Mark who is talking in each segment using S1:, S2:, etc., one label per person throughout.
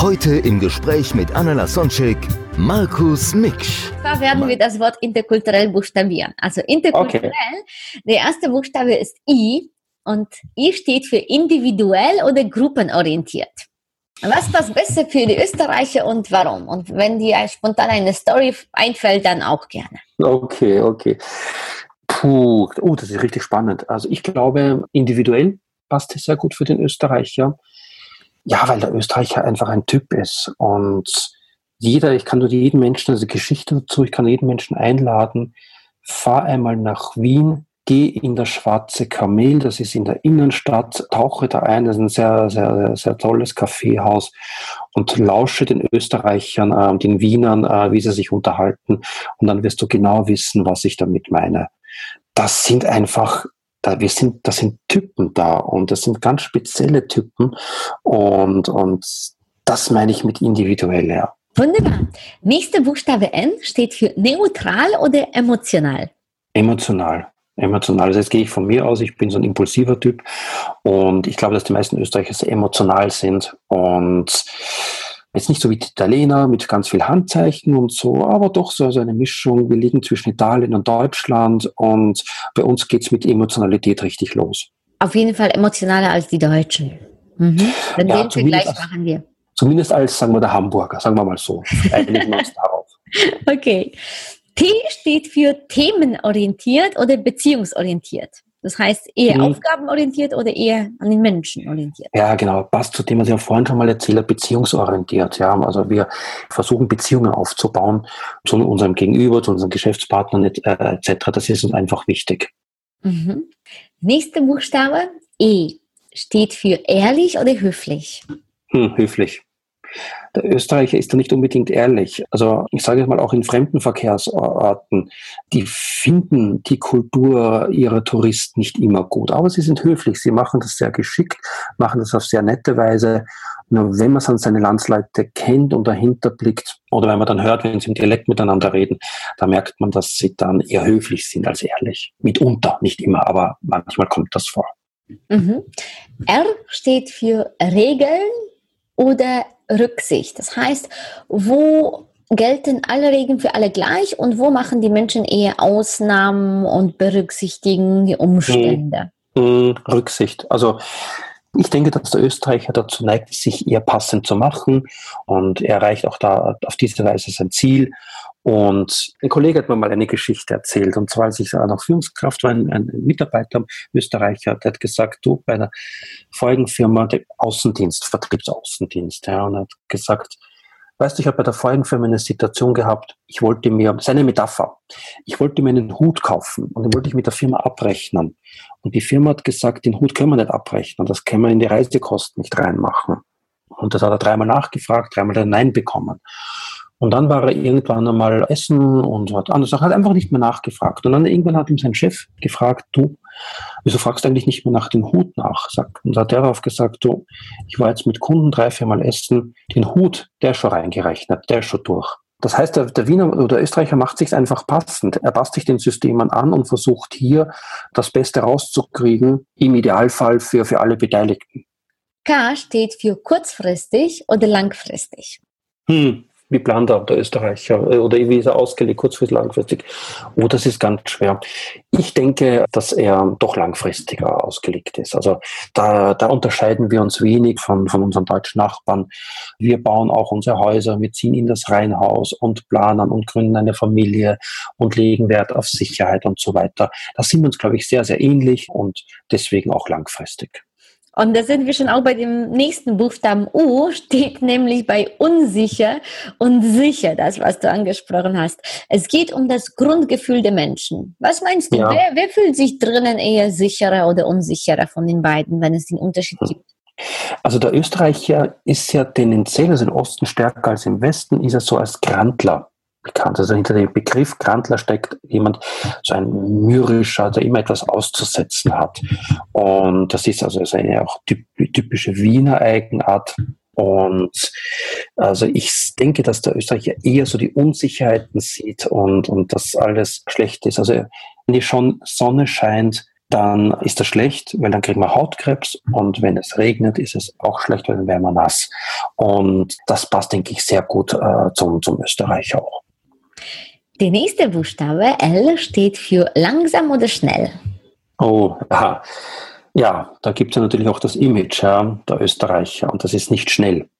S1: Heute im Gespräch mit Anna Lasonczek, Markus Miksch.
S2: Da werden wir das Wort interkulturell buchstabieren. Also interkulturell, der erste Buchstabe ist I und I steht für individuell oder gruppenorientiert. Was passt besser für die Österreicher und warum? Und wenn dir spontan eine Story einfällt, dann auch gerne.
S3: Okay, okay. Puh, oh, das ist richtig spannend. Also ich glaube, individuell passt es sehr gut für den Österreicher. Ja, weil der Österreicher einfach ein Typ ist und jeder, ich kann nur jeden Menschen, also Geschichte dazu, ich kann jeden Menschen einladen, fahr einmal nach Wien, geh in das Schwarze Kamel, das ist in der Innenstadt, tauche da ein, das ist ein sehr, sehr, sehr, tolles Kaffeehaus und lausche den Österreichern, äh, den Wienern, äh, wie sie sich unterhalten und dann wirst du genau wissen, was ich damit meine. Das sind einfach da, wir sind, das sind Typen da und das sind ganz spezielle Typen und, und das meine ich mit individuell, ja.
S2: Wunderbar. Nächster Buchstabe N steht für neutral oder emotional.
S3: Emotional. Emotional. Also jetzt gehe ich von mir aus, ich bin so ein impulsiver Typ und ich glaube, dass die meisten Österreicher sehr emotional sind und Jetzt nicht so wie die Italiener mit ganz viel Handzeichen und so, aber doch so, so eine Mischung. Wir liegen zwischen Italien und Deutschland und bei uns geht's mit Emotionalität richtig los.
S2: Auf jeden Fall emotionaler als die Deutschen. Mhm. Dann
S3: Ja,
S2: den Vergleich
S3: zumindest als-
S2: machen wir.
S3: Zumindest als, sagen wir, der Hamburger, sagen wir mal so. Einigen wir uns darauf.
S2: Okay. T steht für themenorientiert oder beziehungsorientiert. Das heißt eher
S3: Mhm.
S2: aufgabenorientiert oder eher an den Menschen orientiert.
S3: Ja, genau. Passt zu dem, was ich ja vorhin schon mal erzählt habe, beziehungsorientiert. Ja, also wir versuchen Beziehungen aufzubauen zu unserem Gegenüber, zu unseren Geschäftspartnern et- äh, etc. Das ist uns einfach wichtig.
S2: Mhm. Nächster Buchstabe E steht für ehrlich oder höflich.
S3: Hm, höflich. Der Österreicher ist da nicht unbedingt ehrlich. Also ich sage jetzt mal auch in Fremdenverkehrsorten, die finden die Kultur ihrer Touristen nicht immer gut, aber sie sind höflich, sie machen das sehr geschickt, machen das auf sehr nette Weise. Nur wenn man dann seine Landsleute kennt und dahinter blickt, oder wenn man dann hört, wenn sie im Dialekt miteinander reden, da merkt man, dass sie dann eher höflich sind als ehrlich. Mitunter, nicht immer, aber manchmal kommt das vor.
S2: Mhm. R steht für Regeln oder Rücksicht. Das heißt, wo gelten alle Regeln für alle gleich und wo machen die Menschen eher Ausnahmen und berücksichtigen die Umstände?
S3: Mm, Rücksicht. Also ich denke, dass der Österreicher dazu neigt, sich eher passend zu machen. Und er erreicht auch da auf diese Weise sein Ziel. Und ein Kollege hat mir mal eine Geschichte erzählt, und zwar als ich noch Führungskraft war, ein, Mitarbeiter, ein Österreicher, der hat gesagt, du, bei einer vorigen Firma, der Außendienst, Vertriebsaußendienst, ja, und hat gesagt, weißt du, ich habe bei der vorigen Firma eine Situation gehabt, ich wollte mir, das ist eine Metapher, ich wollte mir einen Hut kaufen und den wollte ich mit der Firma abrechnen. Und die Firma hat gesagt, den Hut können wir nicht abrechnen, das können wir in die Reisekosten nicht reinmachen. Und das hat er dreimal nachgefragt, dreimal ein Nein bekommen. Und dann war er irgendwann einmal essen und hat andere Sachen, hat einfach nicht mehr nachgefragt. Und dann irgendwann hat ihm sein Chef gefragt, du, wieso fragst du eigentlich nicht mehr nach dem Hut nach? Sagt, und hat er darauf gesagt, du, ich war jetzt mit Kunden drei, viermal essen, den Hut, der ist schon reingerechnet, der ist schon durch. Das heißt, der, der Wiener oder der Österreicher macht sich einfach passend. Er passt sich den Systemen an und versucht hier das Beste rauszukriegen, im Idealfall für, für alle Beteiligten.
S2: K steht für kurzfristig oder langfristig.
S3: Hm, wie plant er, der Österreicher? Oder wie ist er ausgelegt, kurzfristig, langfristig? Oh, das ist ganz schwer. Ich denke, dass er doch langfristiger ausgelegt ist. Also da, da unterscheiden wir uns wenig von, von unseren deutschen Nachbarn. Wir bauen auch unsere Häuser, wir ziehen in das Reihenhaus und planen und gründen eine Familie und legen Wert auf Sicherheit und so weiter. Da sind wir uns, glaube ich, sehr, sehr ähnlich und deswegen auch langfristig.
S2: Und da sind wir schon auch bei dem nächsten Buchstaben U, steht nämlich bei unsicher und sicher, das, was du angesprochen hast. Es geht um das Grundgefühl der Menschen. Was meinst du,
S3: Ja.
S2: wer, wer fühlt sich drinnen eher sicherer oder unsicherer von den beiden, wenn es den Unterschied gibt?
S3: Also der Österreicher ist ja tendenziell, also im Osten stärker als im Westen, ist er so als Grantler bekannt. Also hinter dem Begriff Grantler steckt jemand, so ein mürrischer, der immer etwas auszusetzen hat. Und das ist also eine auch typische Wiener Eigenart. Und also ich denke, dass der Österreicher eher so die Unsicherheiten sieht und, und dass alles schlecht ist. Also wenn die schon Sonne scheint, dann ist das schlecht, weil dann kriegen wir Hautkrebs und wenn es regnet, ist es auch schlecht, weil dann wären wir nass. Und das passt, denke ich, sehr gut äh, zum, zum Österreicher auch.
S2: Der nächste Buchstabe L steht für langsam oder schnell.
S3: Oh, aha. Ja, da gibt es ja natürlich auch das Image ja, der Österreicher und das ist nicht schnell.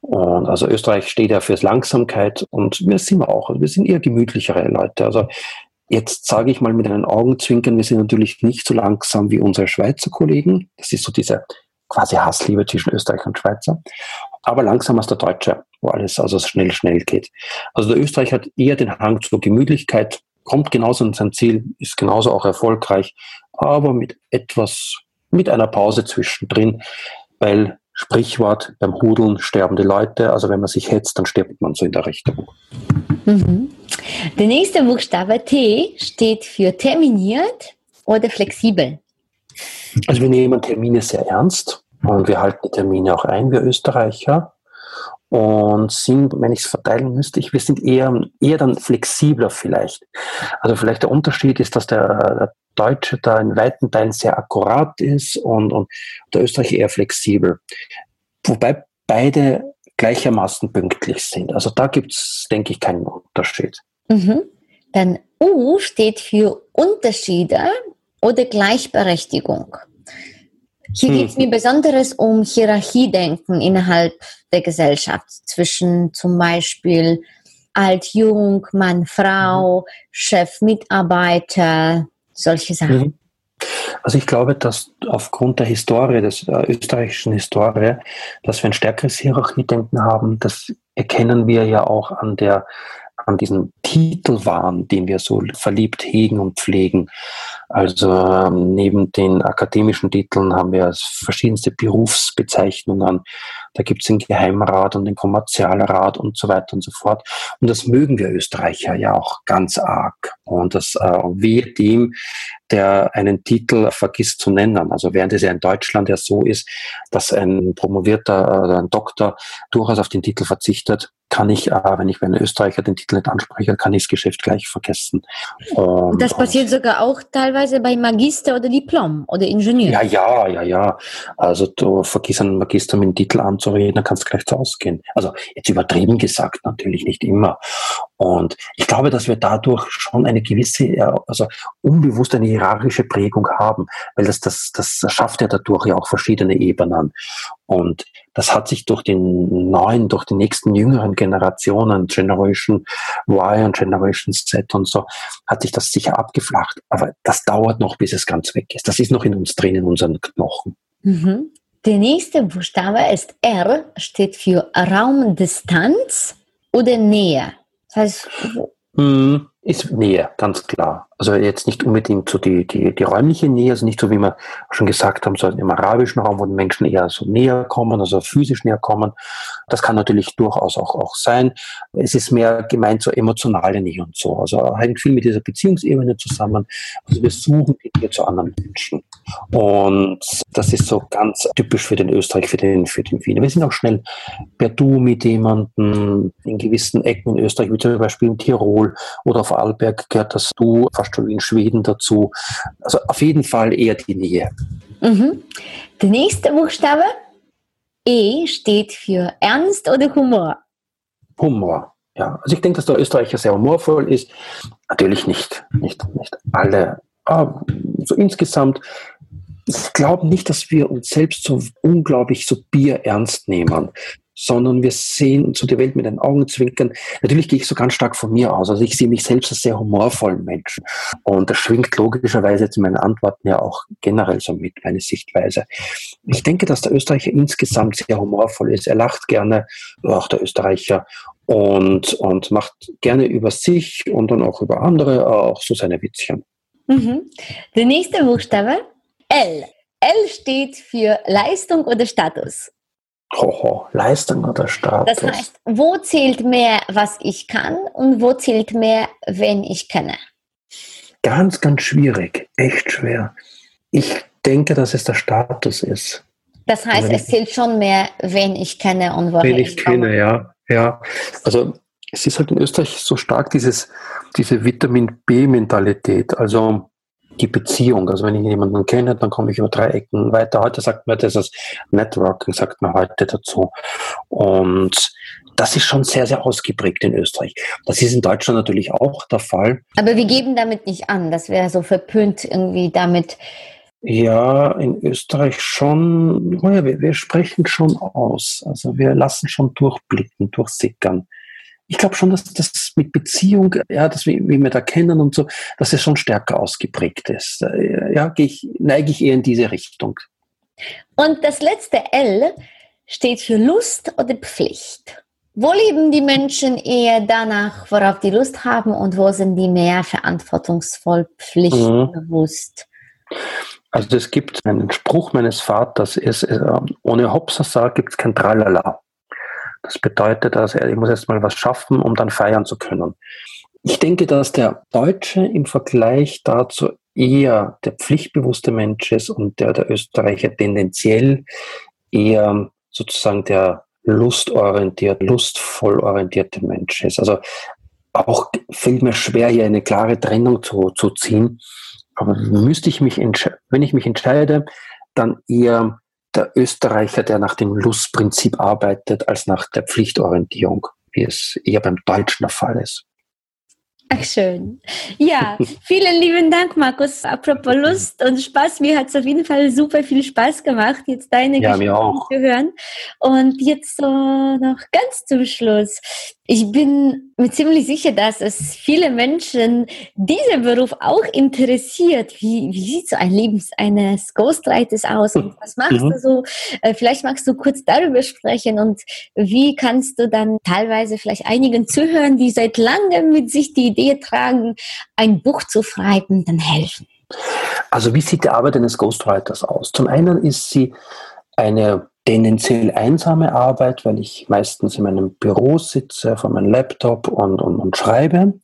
S3: Und also Österreich steht ja für Langsamkeit und wir sind auch. Wir sind eher gemütlichere Leute. Also jetzt sage ich mal mit einen Augenzwinkern, wir sind natürlich nicht so langsam wie unsere Schweizer Kollegen. Das ist so diese quasi Hassliebe zwischen Österreich und Schweizer. Aber langsam als der Deutsche, wo alles also schnell, schnell geht. Also der Österreich hat eher den Hang zur Gemütlichkeit, kommt genauso an sein Ziel, ist genauso auch erfolgreich, aber mit etwas, mit einer Pause zwischendrin, weil Sprichwort, beim Hudeln sterben die Leute, also wenn man sich hetzt, dann stirbt man so in der Richtung.
S2: Mhm. Der nächste Buchstabe T steht für terminiert oder flexibel.
S3: Also wir nehmen Termine sehr ernst und wir halten die Termine auch ein, wir Österreicher. Und sind, wenn ich es verteilen müsste, ich, wir sind eher, eher dann flexibler vielleicht. Also vielleicht der Unterschied ist, dass der, der Deutsche da in weiten Teilen sehr akkurat ist und, und der Österreicher eher flexibel. Wobei beide gleichermaßen pünktlich sind. Also da gibt es, denke ich, keinen Unterschied.
S2: Mhm. Dann U steht für Unterschiede oder Gleichberechtigung. Hier hm. geht es mir besonders um Hierarchiedenken innerhalb der Gesellschaft zwischen zum Beispiel alt, jung, Mann, Frau, mhm. Chef, Mitarbeiter, solche Sachen. Mhm.
S3: Also ich glaube, dass aufgrund der Historie, des äh, österreichischen Historie, dass wir ein stärkeres Hierarchiedenken haben, das erkennen wir ja auch an der an diesem Titelwahn, den wir so verliebt hegen und pflegen. Also ähm, neben den akademischen Titeln haben wir verschiedenste Berufsbezeichnungen. Da gibt es den Geheimrat und den Kommerzialrat und so weiter und so fort. Und das mögen wir Österreicher ja auch ganz arg. Und das äh, wehe dem, der einen Titel vergisst zu nennen. Also während es ja in Deutschland ja so ist, dass ein promovierter oder ein Doktor durchaus auf den Titel verzichtet, kann ich, äh, wenn ich bei einem Österreicher den Titel nicht anspreche, kann ich das Geschäft gleich vergessen.
S2: Das passiert sogar auch teilweise bei Magister oder Diplom oder Ingenieur.
S3: Ja, ja, ja, ja. Also du vergisst einen Magister mit dem Titel anzureden, dann kannst du gleich zu ausgehen. Also jetzt übertrieben gesagt, natürlich nicht immer. Und ich glaube, dass wir dadurch schon eine gewisse, also unbewusst eine hierarchische Prägung haben, weil das, das, das schafft ja dadurch ja auch verschiedene Ebenen. Und das hat sich durch den neuen, durch die nächsten jüngeren Generationen, Generation Y und Generation Z und so, hat sich das sicher abgeflacht. Aber das dauert noch, bis es ganz weg ist. Das ist noch in uns drin, in unseren Knochen.
S2: Mhm. Der nächste Buchstabe ist R, steht für Raumdistanz oder Nähe. Das heißt,
S3: hm, ist Nähe, ganz klar. Also jetzt nicht unbedingt so die, die, die räumliche Nähe, also nicht so wie wir schon gesagt haben, so im arabischen Raum, wo die Menschen eher so näher kommen, also physisch näher kommen. Das kann natürlich durchaus auch, auch sein. Es ist mehr gemeint so emotionale Nähe und so. Also hängt viel mit dieser Beziehungsebene zusammen. Also wir suchen die Nähe zu anderen Menschen. Und das ist so ganz typisch für den Österreich, für den, für den Wiener. Wir sind auch schnell per Du mit jemandem in gewissen Ecken in Österreich, wie zum Beispiel in Tirol oder auf Vorarlberg gehört das Du wie in Schweden dazu. Also auf jeden Fall eher die Nähe.
S2: Mhm. Der nächste Buchstabe E steht für Ernst oder Humor?
S3: Humor. Ja, also ich denke, dass der Österreicher sehr humorvoll ist. Natürlich nicht, nicht, nicht alle, aber so insgesamt. Ich glaube nicht, dass wir uns selbst so unglaublich so bierernst nehmen sondern wir sehen uns so die Welt mit den Augen zwinkern. Natürlich gehe ich so ganz stark von mir aus. Also ich sehe mich selbst als sehr humorvollen Menschen. Und das schwingt logischerweise jetzt in meinen Antworten ja auch generell so mit, meine Sichtweise. Ich denke, dass der Österreicher insgesamt sehr humorvoll ist. Er lacht gerne, auch der Österreicher, und, und macht gerne über sich und dann auch über andere auch so seine Witzchen.
S2: Mhm. Der nächste Buchstabe, L. L steht für Leistung oder Status.
S3: Hoho, Leistung oder Status.
S2: Das heißt, wo zählt mehr, was ich kann und wo zählt mehr, wenn ich kenne?
S3: Ganz, ganz schwierig, echt schwer. Ich denke, dass es der Status ist.
S2: Das heißt, also es zählt schon mehr, wenn ich kenne und woher
S3: Wenn ich, ich kenne, ja. ja. Also es ist halt in Österreich so stark dieses, diese Vitamin B-Mentalität, also die Beziehung. Also wenn ich jemanden kenne, dann komme ich über drei Ecken weiter. Heute sagt man das ist Networking, sagt man heute dazu. Und das ist schon sehr, sehr ausgeprägt in Österreich. Das ist in Deutschland natürlich auch der Fall.
S2: Aber wir geben damit nicht an, das wäre so verpönt irgendwie damit
S3: ja, in Österreich schon, oh ja, wir, wir, sprechen schon aus. Also wir lassen schon durchblicken, durchsickern. Ich glaube schon, dass das mit Beziehung, ja, das wie, wie wir da kennen und so, dass es schon stärker ausgeprägt ist. Ja, ich, neige ich eher in diese Richtung.
S2: Und das letzte L steht für Lust oder Pflicht. Wo leben die Menschen eher danach, worauf die Lust haben und wo sind die mehr verantwortungsvoll, pflichtbewusst?
S3: Mhm. Also es gibt einen Spruch meines Vaters, ist, äh, ohne Hopsasa gibt es kein Tralala. Das bedeutet, also ich muss erst mal was schaffen, um dann feiern zu können. Ich denke, dass der Deutsche im Vergleich dazu eher der pflichtbewusste Mensch ist und der, der Österreicher tendenziell eher sozusagen der lustorientiert, lustvoll orientierte Mensch ist. Also auch fällt mir schwer, hier eine klare Trennung zu, zu ziehen. Aber müsste ich mich wenn ich mich entscheide, dann eher der Österreicher, der nach dem Lustprinzip arbeitet, als nach der Pflichtorientierung, wie es eher beim Deutschen der Fall ist.
S2: Ach schön. Ja, vielen lieben Dank, Markus. Apropos Lust und Spaß, mir hat es auf jeden Fall super viel Spaß gemacht, jetzt deine
S3: ja, Geschichte
S2: zu hören. Und jetzt so noch ganz zum Schluss. Ich bin mir ziemlich sicher, dass es viele Menschen dieser Beruf auch interessiert. Wie, wie sieht so ein Leben eines Ghostwriters aus und was machst mhm. du so? Äh, vielleicht magst du kurz darüber sprechen und wie kannst du dann teilweise vielleicht einigen zuhören, die seit langem mit sich die Idee tragen, ein Buch zu schreiben, dann helfen?
S3: Also wie sieht die Arbeit eines Ghostwriters aus? Zum einen ist sie eine tendenziell einsame Arbeit, weil ich meistens in meinem Büro sitze, vor meinem Laptop und, und, und schreibe.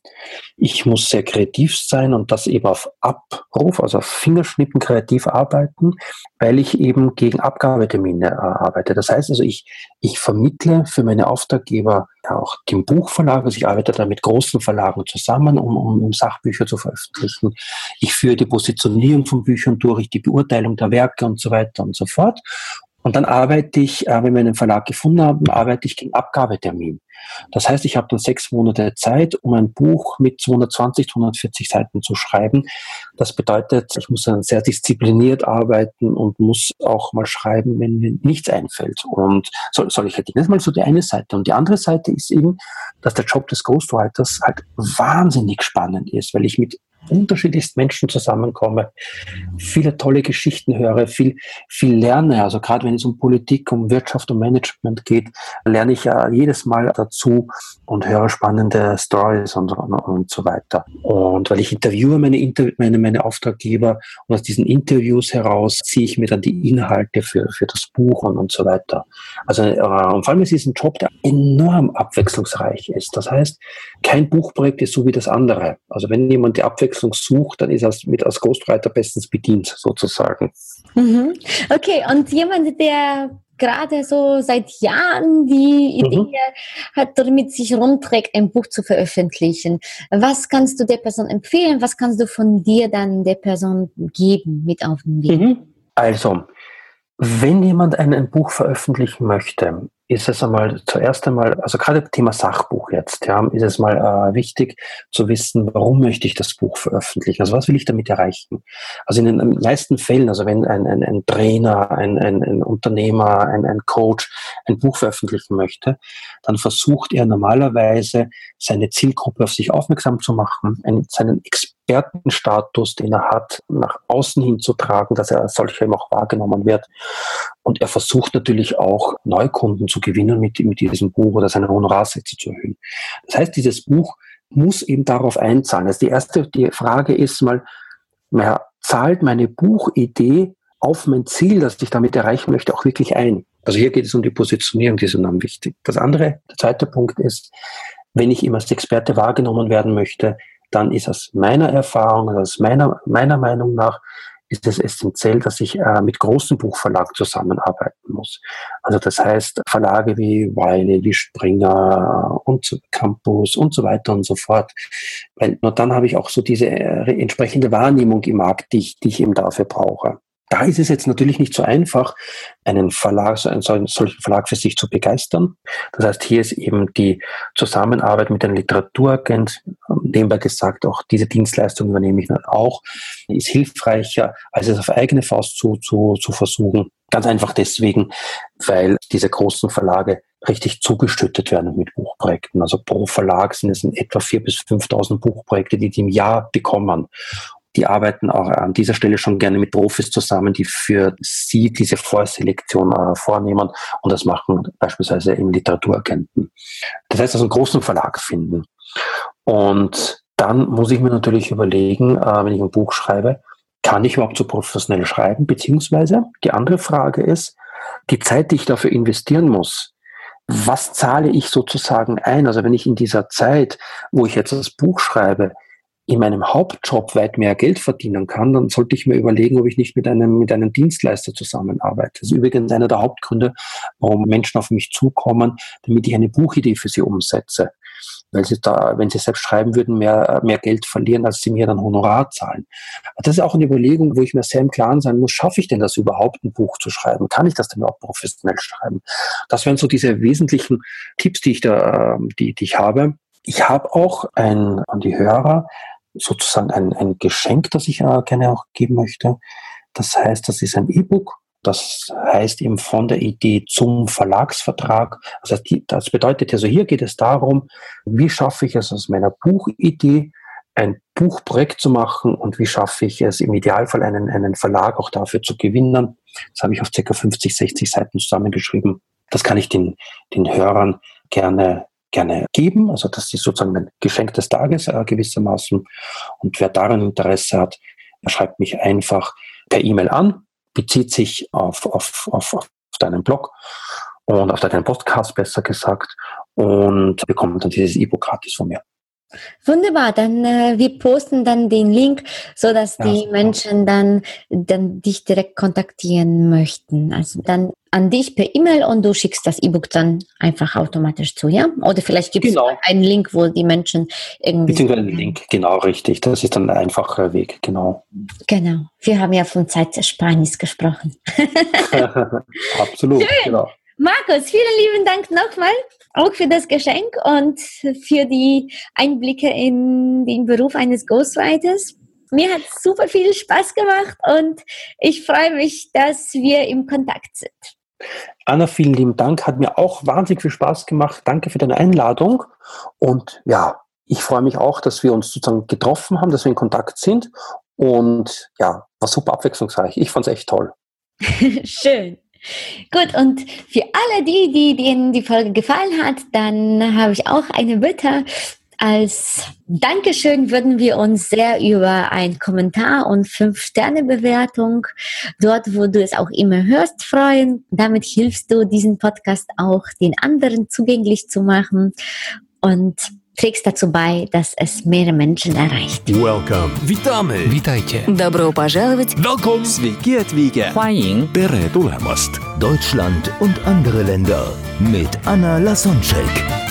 S3: Ich muss sehr kreativ sein und das eben auf Abruf, also auf Fingerschnippen kreativ arbeiten, weil ich eben gegen Abgabetermine äh, arbeite. Das heißt also, ich, ich vermittle für meine Auftraggeber auch den Buchverlag, also ich arbeite da mit großen Verlagen zusammen, um, um, um Sachbücher zu veröffentlichen. Ich führe die Positionierung von Büchern durch, die Beurteilung der Werke und so weiter und so fort. Und dann arbeite ich, äh, wenn wir einen Verlag gefunden haben, arbeite ich gegen Abgabetermin. Das heißt, ich habe dann sechs Monate Zeit, um ein Buch mit 220, 240 Seiten zu schreiben. Das bedeutet, ich muss dann sehr diszipliniert arbeiten und muss auch mal schreiben, wenn mir nichts einfällt. Und soll, soll ich halt das mal so die eine Seite. Und die andere Seite ist eben, dass der Job des Ghostwriters halt wahnsinnig spannend ist, weil ich mit unterschiedlichsten Menschen zusammenkomme, viele tolle Geschichten höre, viel, viel lerne. Also gerade wenn es um Politik, um Wirtschaft, um Management geht, lerne ich ja jedes Mal dazu und höre spannende Stories und, und, und so weiter. Und weil ich interviewe meine, Inter meine, meine Auftraggeber und aus diesen Interviews heraus ziehe ich mir dann die Inhalte für, für das Buch und, und so weiter. Also äh, und vor allem ist es ein Job, der enorm abwechslungsreich ist. Das heißt, kein Buchprojekt ist so wie das andere. Also wenn jemand die Abwechslung sucht, dann ist er mit als Ghostwriter bestens bedient, sozusagen.
S2: Mhm. Okay, und jemand, der gerade so seit Jahren die Idee mhm. hat, damit sich rumträgt, ein Buch zu veröffentlichen. Was kannst du der Person empfehlen? Was kannst du von dir dann der Person geben mit auf den Weg? Mhm.
S3: Also, wenn jemand ein, ein Buch veröffentlichen möchte, ist es einmal zuerst einmal, also gerade Thema Sachbuch jetzt, ja, ist es mal äh, wichtig zu wissen, warum möchte ich das Buch veröffentlichen? Also was will ich damit erreichen? Also in den meisten Fällen, also wenn ein, ein, ein Trainer, ein, ein, ein Unternehmer, ein, ein Coach ein Buch veröffentlichen möchte, dann versucht er normalerweise seine Zielgruppe auf sich aufmerksam zu machen, einen, seinen Expertenstatus, den er hat, nach außen hin zu tragen, dass er als solcher eben auch wahrgenommen wird. Und er versucht natürlich auch Neukunden zu gewinnen mit, mit diesem Buch oder seine Honorarsätze zu erhöhen. Das heißt, dieses Buch muss eben darauf einzahlen. Also die erste die Frage ist mal, naja, zahlt meine Buchidee auf mein Ziel, das ich damit erreichen möchte, auch wirklich ein. Also hier geht es um die Positionierung, die ist enorm wichtig. Das andere, der zweite Punkt ist, wenn ich immer als Experte wahrgenommen werden möchte, dann ist aus meiner Erfahrung, also aus meiner, meiner Meinung nach, ist es essentiell, dass ich äh, mit großen Buchverlagen zusammenarbeiten muss. Also das heißt Verlage wie Wiley, wie Springer und Campus und so weiter und so fort. Weil nur dann habe ich auch so diese äh, entsprechende Wahrnehmung im Markt, die ich, die ich eben dafür brauche. Da ist es jetzt natürlich nicht so einfach, einen Verlag, so einen solchen Verlag für sich zu begeistern. Das heißt, hier ist eben die Zusammenarbeit mit einem Literaturagent, nebenbei gesagt, auch diese Dienstleistung übernehme ich dann auch, ist hilfreicher, als es auf eigene Faust zu, zu, zu versuchen. Ganz einfach deswegen, weil diese großen Verlage richtig zugeschüttet werden mit Buchprojekten. Also pro Verlag sind es in etwa 4.000 bis 5.000 Buchprojekte, die die im Jahr bekommen die arbeiten auch an dieser Stelle schon gerne mit Profis zusammen, die für sie diese Vorselektion äh, vornehmen und das machen beispielsweise im Literaturagenten. Das heißt also einen großen Verlag finden. Und dann muss ich mir natürlich überlegen, äh, wenn ich ein Buch schreibe, kann ich überhaupt so professionell schreiben? Beziehungsweise die andere Frage ist, die Zeit, die ich dafür investieren muss, was zahle ich sozusagen ein? Also wenn ich in dieser Zeit, wo ich jetzt das Buch schreibe, in meinem Hauptjob weit mehr Geld verdienen kann, dann sollte ich mir überlegen, ob ich nicht mit einem, mit einem Dienstleister zusammenarbeite. Das ist übrigens einer der Hauptgründe, warum Menschen auf mich zukommen, damit ich eine Buchidee für sie umsetze. Weil sie da, wenn sie selbst schreiben würden, mehr, mehr Geld verlieren, als sie mir dann Honorar zahlen. Das ist auch eine Überlegung, wo ich mir sehr im Klaren sein muss, schaffe ich denn das überhaupt, ein Buch zu schreiben? Kann ich das denn überhaupt professionell schreiben? Das wären so diese wesentlichen Tipps, die ich da, die, die ich habe. Ich habe auch ein, an die Hörer sozusagen ein, ein Geschenk, das ich äh, gerne auch geben möchte. Das heißt, das ist ein E-Book. Das heißt eben von der Idee zum Verlagsvertrag. Also das bedeutet also hier geht es darum, wie schaffe ich es aus meiner Buchidee ein Buchprojekt zu machen und wie schaffe ich es im Idealfall einen, einen Verlag auch dafür zu gewinnen. Das habe ich auf ca. 50, 60 Seiten zusammengeschrieben. Das kann ich den, den Hörern gerne gerne geben. Also das ist sozusagen mein Geschenk des Tages äh, gewissermaßen. Und wer daran Interesse hat, schreibt mich einfach per E-Mail an, bezieht sich auf, auf, auf, auf deinen Blog und auf deinen Podcast besser gesagt und bekommt dann dieses E-Book gratis von mir.
S2: Wunderbar, dann äh, wir posten dann den Link, so dass ja, die Menschen dann, dann dich direkt kontaktieren möchten. Also dann an dich per E-Mail und du schickst das E-Book dann einfach automatisch zu, ja? Oder vielleicht gibt es genau. einen Link, wo die Menschen irgendwie.
S3: Beziehungsweise einen Link, genau, richtig. Das ist dann ein einfacher Weg, genau.
S2: Genau. Wir haben ja von Zeitersparnis gesprochen.
S3: Absolut, Schön. genau.
S2: Markus, vielen lieben Dank nochmal auch für das Geschenk und für die Einblicke in den Beruf eines Ghostwriters. Mir hat super viel Spaß gemacht und ich freue mich, dass wir im Kontakt sind.
S3: Anna, vielen lieben Dank. Hat mir auch wahnsinnig viel Spaß gemacht. Danke für deine Einladung. Und ja, ich freue mich auch, dass wir uns sozusagen getroffen haben, dass wir in Kontakt sind. Und ja, war super abwechslungsreich. Ich fand es echt toll.
S2: Schön. Gut, und für alle die, die denen die Folge gefallen hat, dann habe ich auch eine Bitte. Als Dankeschön würden wir uns sehr über einen Kommentar und fünf Sterne Bewertung dort, wo du es auch immer hörst, freuen. Damit hilfst du diesen Podcast auch den anderen zugänglich zu machen und trägst dazu bei, dass es mehrere Menschen erreicht.
S1: Welcome. Witamy. Witajcie.
S4: Добро пожаловать.
S1: Welcome. Sveiki atvykę.
S4: 欢迎.
S1: Tere tulemast. Deutschland und andere Länder mit Anna Lasonczek.